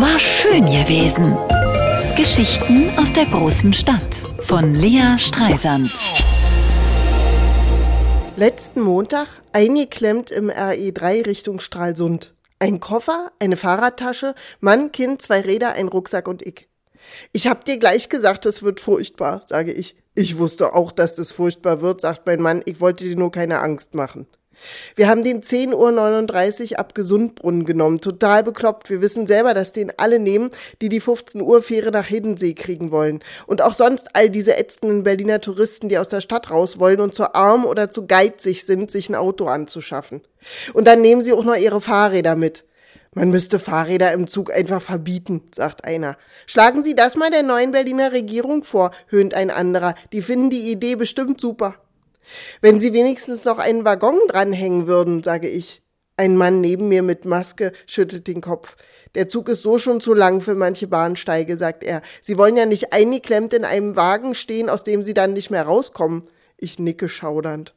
War schön gewesen. Geschichten aus der großen Stadt von Lea Streisand. Letzten Montag eingeklemmt im RE3 Richtung Stralsund. Ein Koffer, eine Fahrradtasche, Mann, Kind, zwei Räder, ein Rucksack und ich. Ich hab dir gleich gesagt, es wird furchtbar, sage ich. Ich wusste auch, dass es furchtbar wird, sagt mein Mann. Ich wollte dir nur keine Angst machen. Wir haben den 10.39 Uhr ab Gesundbrunnen genommen. Total bekloppt. Wir wissen selber, dass den alle nehmen, die die 15 Uhr Fähre nach Hiddensee kriegen wollen. Und auch sonst all diese ätzenden Berliner Touristen, die aus der Stadt raus wollen und zu arm oder zu geizig sind, sich ein Auto anzuschaffen. Und dann nehmen sie auch noch ihre Fahrräder mit. Man müsste Fahrräder im Zug einfach verbieten, sagt einer. Schlagen Sie das mal der neuen Berliner Regierung vor, höhnt ein anderer. Die finden die Idee bestimmt super. Wenn Sie wenigstens noch einen Waggon dranhängen würden, sage ich. Ein Mann neben mir mit Maske schüttelt den Kopf. Der Zug ist so schon zu lang für manche Bahnsteige, sagt er. Sie wollen ja nicht eingeklemmt in einem Wagen stehen, aus dem Sie dann nicht mehr rauskommen. Ich nicke schaudernd.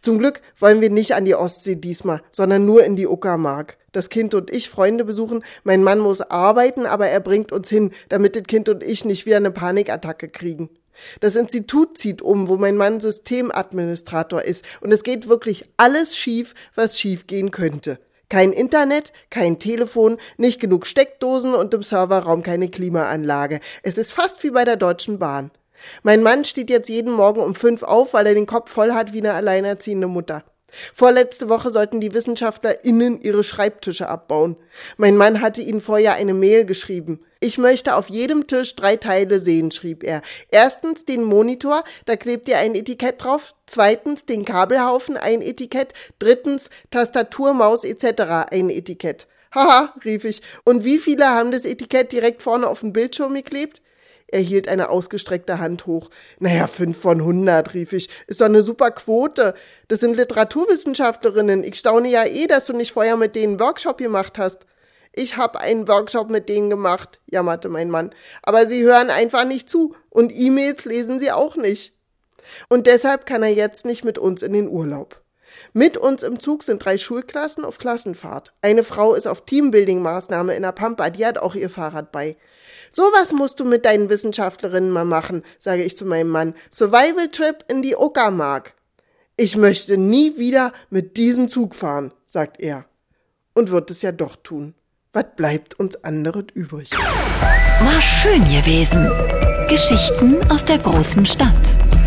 Zum Glück wollen wir nicht an die Ostsee diesmal, sondern nur in die Uckermark. Das Kind und ich Freunde besuchen. Mein Mann muss arbeiten, aber er bringt uns hin, damit das Kind und ich nicht wieder eine Panikattacke kriegen. Das Institut zieht um, wo mein Mann Systemadministrator ist, und es geht wirklich alles schief, was schief gehen könnte. Kein Internet, kein Telefon, nicht genug Steckdosen und im Serverraum keine Klimaanlage. Es ist fast wie bei der Deutschen Bahn. Mein Mann steht jetzt jeden Morgen um fünf auf, weil er den Kopf voll hat wie eine alleinerziehende Mutter. Vorletzte Woche sollten die WissenschaftlerInnen ihre Schreibtische abbauen. Mein Mann hatte ihnen vorher eine Mail geschrieben. Ich möchte auf jedem Tisch drei Teile sehen, schrieb er. Erstens den Monitor, da klebt ihr ein Etikett drauf. Zweitens den Kabelhaufen, ein Etikett. Drittens Tastatur, Maus etc. ein Etikett. Haha, rief ich. Und wie viele haben das Etikett direkt vorne auf dem Bildschirm geklebt? Er hielt eine ausgestreckte Hand hoch. Naja, fünf von hundert, rief ich. Ist doch eine super Quote. Das sind Literaturwissenschaftlerinnen. Ich staune ja eh, dass du nicht vorher mit denen Workshop gemacht hast. Ich hab einen Workshop mit denen gemacht, jammerte mein Mann. Aber sie hören einfach nicht zu und E-Mails lesen sie auch nicht. Und deshalb kann er jetzt nicht mit uns in den Urlaub. Mit uns im Zug sind drei Schulklassen auf Klassenfahrt. Eine Frau ist auf Teambuilding-Maßnahme in der Pampa, die hat auch ihr Fahrrad bei. Sowas musst du mit deinen Wissenschaftlerinnen mal machen, sage ich zu meinem Mann. Survival Trip in die Uckermark. Ich möchte nie wieder mit diesem Zug fahren, sagt er. Und wird es ja doch tun. Was bleibt uns anderes übrig? War schön gewesen. Geschichten aus der großen Stadt